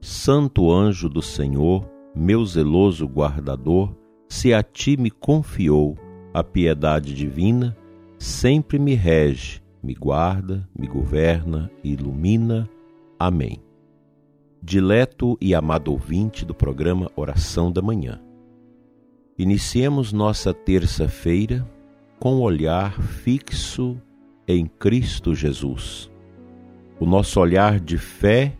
Santo anjo do Senhor, meu zeloso guardador, se a ti me confiou a piedade divina, sempre me rege, me guarda, me governa e ilumina. Amém. Dileto e amado ouvinte do programa Oração da Manhã. Iniciemos nossa terça-feira com o olhar fixo em Cristo Jesus. O nosso olhar de fé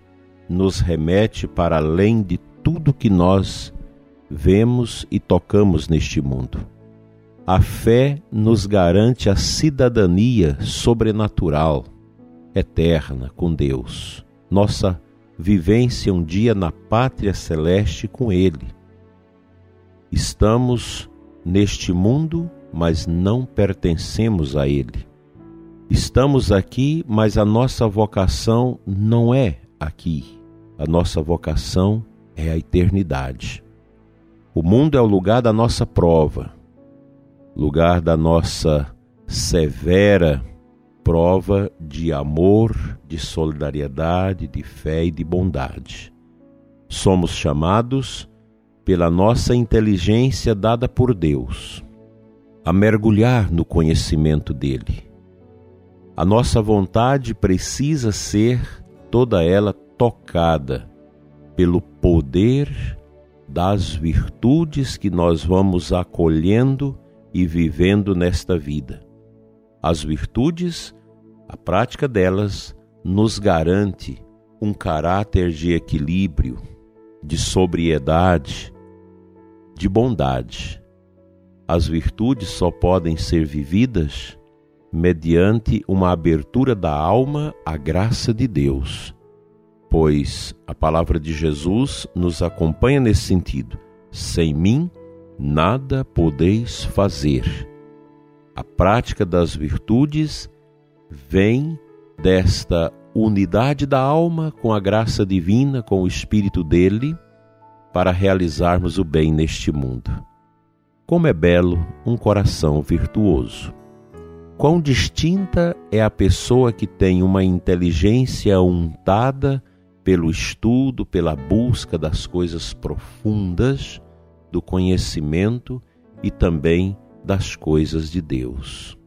nos remete para além de tudo que nós vemos e tocamos neste mundo. A fé nos garante a cidadania sobrenatural, eterna com Deus, nossa vivência um dia na pátria celeste com Ele. Estamos neste mundo mas não pertencemos a Ele. Estamos aqui, mas a nossa vocação não é aqui. A nossa vocação é a eternidade. O mundo é o lugar da nossa prova, lugar da nossa severa prova de amor, de solidariedade, de fé e de bondade. Somos chamados pela nossa inteligência dada por Deus a mergulhar no conhecimento dele. A nossa vontade precisa ser toda ela tocada pelo poder das virtudes que nós vamos acolhendo e vivendo nesta vida. As virtudes, a prática delas, nos garante um caráter de equilíbrio, de sobriedade, de bondade as virtudes só podem ser vividas mediante uma abertura da alma à graça de Deus, pois a palavra de Jesus nos acompanha nesse sentido. Sem mim, nada podeis fazer. A prática das virtudes vem desta unidade da alma com a graça divina, com o Espírito dele, para realizarmos o bem neste mundo. Como é belo um coração virtuoso. Quão distinta é a pessoa que tem uma inteligência untada pelo estudo, pela busca das coisas profundas, do conhecimento e também das coisas de Deus.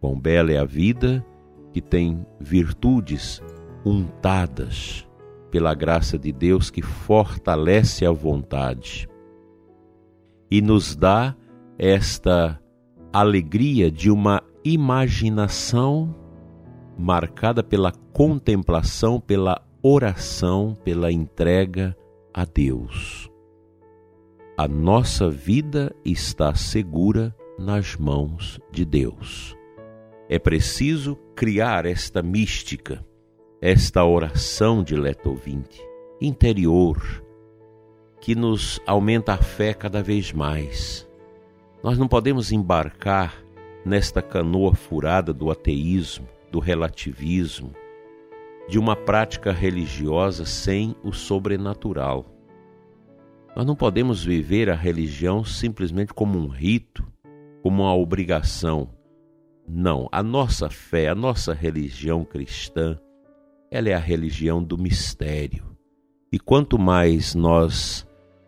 Quão bela é a vida que tem virtudes untadas pela graça de Deus que fortalece a vontade e nos dá esta alegria de uma imaginação marcada pela contemplação, pela oração, pela entrega a Deus. A nossa vida está segura nas mãos de Deus. É preciso criar esta mística, esta oração, dileto ouvinte, interior, que nos aumenta a fé cada vez mais. Nós não podemos embarcar nesta canoa furada do ateísmo, do relativismo, de uma prática religiosa sem o sobrenatural. Nós não podemos viver a religião simplesmente como um rito, como uma obrigação. Não, a nossa fé, a nossa religião cristã, ela é a religião do mistério. E quanto mais nós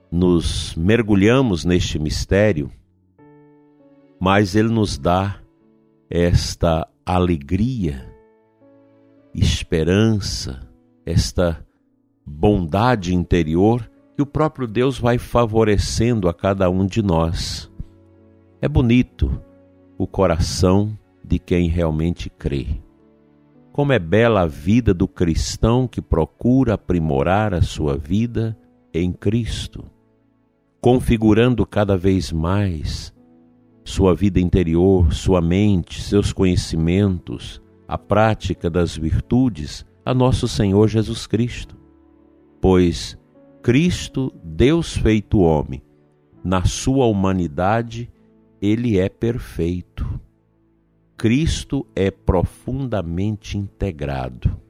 nos mergulhamos neste mistério, mas ele nos dá esta alegria, esperança, esta bondade interior que o próprio Deus vai favorecendo a cada um de nós. É bonito o coração de quem realmente crê. Como é bela a vida do cristão que procura aprimorar a sua vida em Cristo configurando cada vez mais sua vida interior, sua mente, seus conhecimentos, a prática das virtudes a nosso Senhor Jesus Cristo. Pois Cristo, Deus feito homem, na sua humanidade, ele é perfeito. Cristo é profundamente integrado.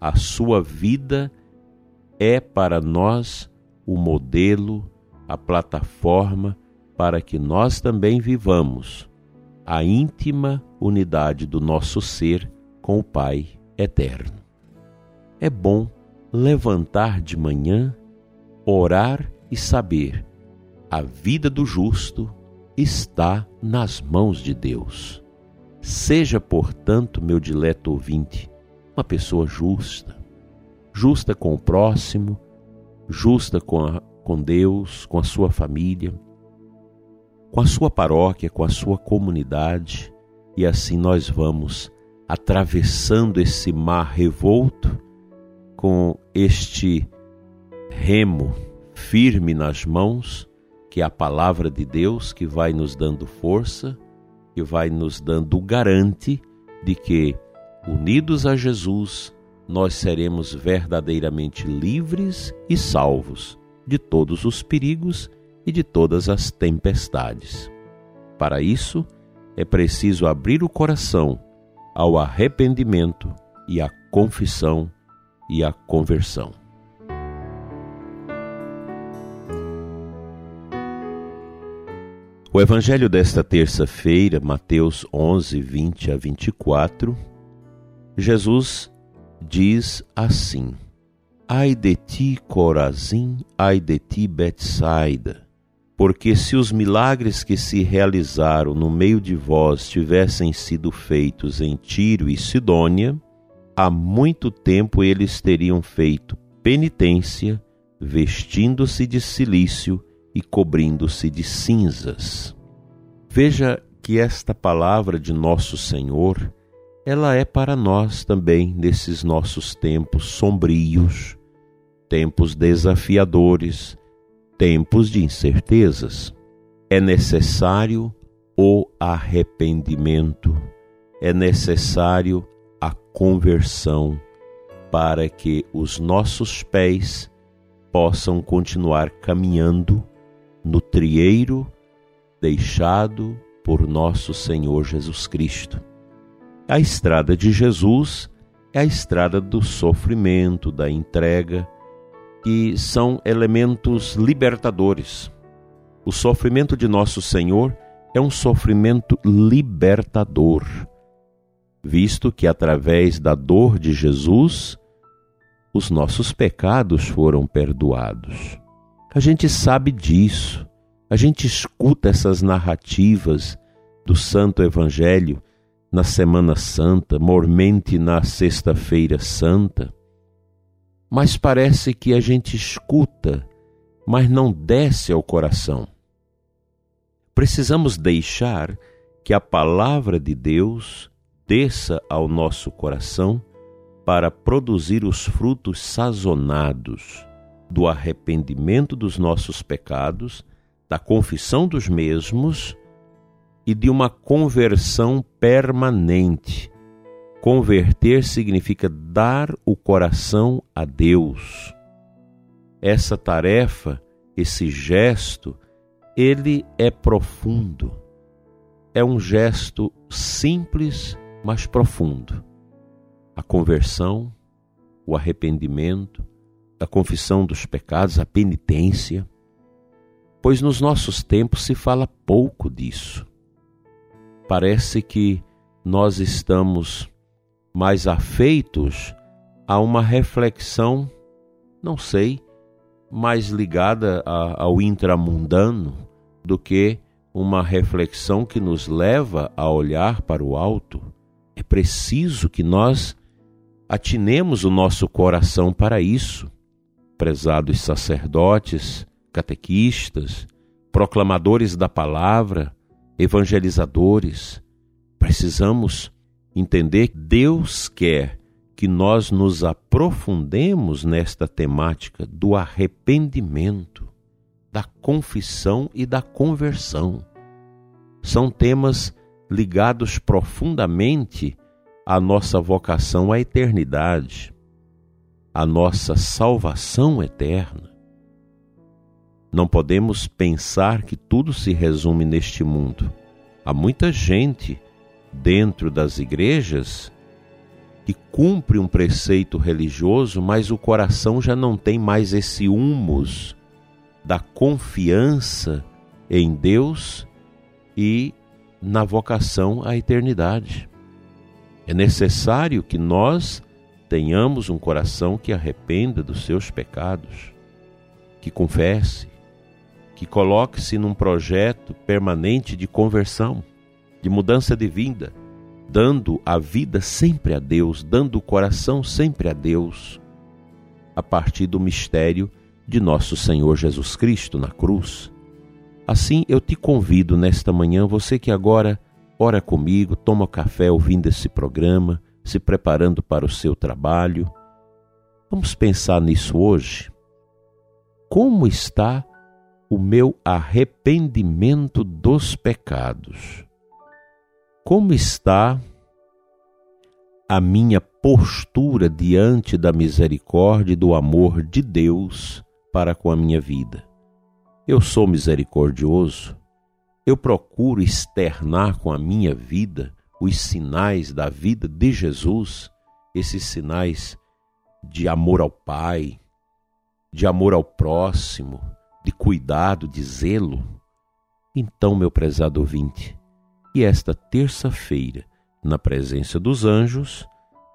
A sua vida é para nós o modelo, a plataforma para que nós também vivamos a íntima unidade do nosso ser com o Pai eterno. É bom levantar de manhã, orar e saber: a vida do justo está nas mãos de Deus. Seja, portanto, meu dileto ouvinte, uma pessoa justa, justa com o próximo, justa com, a, com Deus, com a sua família, com a sua paróquia, com a sua comunidade, e assim nós vamos atravessando esse mar revolto com este remo firme nas mãos, que é a palavra de Deus que vai nos dando força, que vai nos dando o garante de que, unidos a Jesus, nós seremos verdadeiramente livres e salvos de todos os perigos e de todas as tempestades. Para isso, é preciso abrir o coração ao arrependimento e à confissão e à conversão. O evangelho desta terça-feira, Mateus 11, 20 a 24, Jesus diz assim: Ai de ti, Corazim, ai de ti, Betsaida, porque se os milagres que se realizaram no meio de vós tivessem sido feitos em Tiro e Sidônia, há muito tempo eles teriam feito penitência, vestindo-se de silício e cobrindo-se de cinzas. Veja que esta palavra de nosso Senhor, ela é para nós também nesses nossos tempos sombrios, tempos desafiadores, tempos de incertezas. É necessário o arrependimento, é necessário a conversão para que os nossos pés possam continuar caminhando no trieiro deixado por nosso Senhor Jesus Cristo. A estrada de Jesus é a estrada do sofrimento, da entrega, que são elementos libertadores. O sofrimento de nosso Senhor é um sofrimento libertador, visto que através da dor de Jesus os nossos pecados foram perdoados. A gente sabe disso, a gente escuta essas narrativas do Santo Evangelho na Semana Santa, mormente na Sexta-feira Santa mas parece que a gente escuta, mas não desce ao coração. Precisamos deixar que a palavra de Deus desça ao nosso coração para produzir os frutos sazonados do arrependimento dos nossos pecados, da confissão dos mesmos e de uma conversão permanente Converter significa dar o coração a Deus. Essa tarefa, esse gesto, ele é profundo. É um gesto simples, mas profundo. A conversão, o arrependimento, a confissão dos pecados, a penitência. Pois nos nossos tempos se fala pouco disso. Parece que nós estamos mais afeitos a uma reflexão, não sei, mais ligada a, ao intramundano do que uma reflexão que nos leva a olhar para o alto. É preciso que nós atinemos o nosso coração para isso. Prezados sacerdotes, catequistas, proclamadores da palavra, evangelizadores, precisamos entender que Deus quer que nós nos aprofundemos nesta temática do arrependimento, da confissão e da conversão. São temas ligados profundamente à nossa vocação à eternidade, à nossa salvação eterna. Não podemos pensar que tudo se resume neste mundo. Há muita gente dentro das igrejas que cumpre um preceito religioso, mas o coração já não tem mais esse humus da confiança em Deus e na vocação à eternidade. É necessário que nós tenhamos um coração que arrependa dos seus pecados, que confesse, que coloque-se num projeto permanente de conversão, de mudança de vida, dando a vida sempre a Deus, dando o coração sempre a Deus, a partir do mistério de nosso Senhor Jesus Cristo na cruz. Assim eu te convido nesta manhã, você que agora ora comigo, toma café ouvindo esse programa, se preparando para o seu trabalho. Vamos pensar nisso hoje. Como está o meu arrependimento dos pecados? Como está a minha postura diante da misericórdia e do amor de Deus para com a minha vida? Eu sou misericordioso? Eu procuro externar com a minha vida os sinais da vida de Jesus, esses sinais de amor ao Pai, de amor ao próximo, de cuidado, de zelo? Então, meu prezado ouvinte, e esta terça-feira, na presença dos anjos,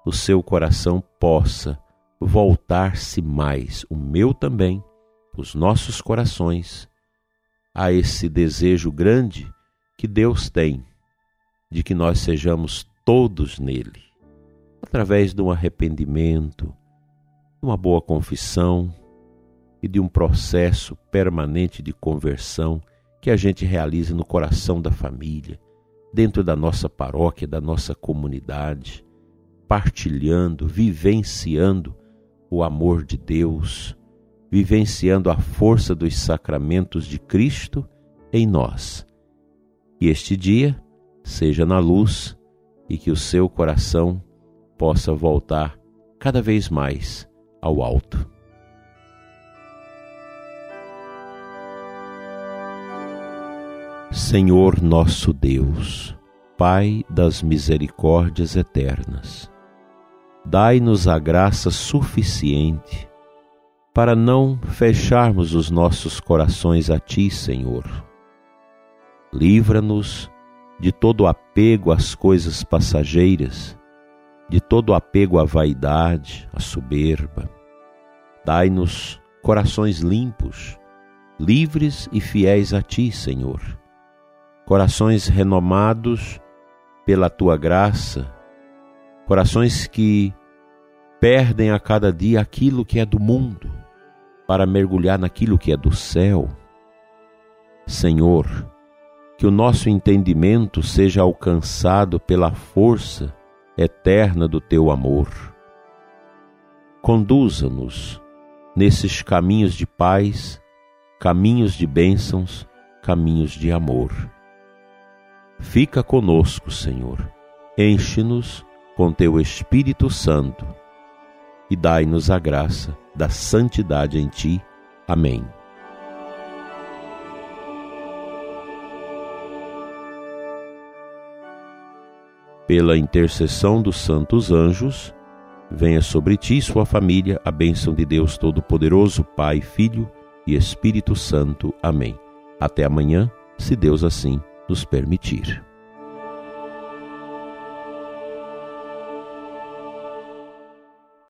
o seu coração possa voltar-se mais, o meu também, os nossos corações, a esse desejo grande que Deus tem de que nós sejamos todos nele, através de um arrependimento, de uma boa confissão, e de um processo permanente de conversão que a gente realiza no coração da família, dentro da nossa paróquia, da nossa comunidade, partilhando, vivenciando o amor de Deus, vivenciando a força dos sacramentos de Cristo em nós. Que este dia seja na luz e que o seu coração possa voltar cada vez mais ao alto. Senhor nosso Deus, Pai das misericórdias eternas, dai-nos a graça suficiente para não fecharmos os nossos corações a Ti, Senhor. Livra-nos de todo apego às coisas passageiras, de todo apego à vaidade, à soberba. Dai-nos corações limpos, livres e fiéis a Ti, Senhor corações renomados pela tua graça, corações que perdem a cada dia aquilo que é do mundo para mergulhar naquilo que é do céu. Senhor, que o nosso entendimento seja alcançado pela força eterna do teu amor. Conduza-nos nesses caminhos de paz, caminhos de bênçãos, caminhos de amor. Fica conosco, Senhor. Enche-nos com teu Espírito Santo e dai-nos a graça da santidade em ti. Amém. Pela intercessão dos santos anjos, venha sobre ti e sua família a bênção de Deus Todo-Poderoso, Pai, Filho e Espírito Santo. Amém. Até amanhã, se Deus assim nos permitir.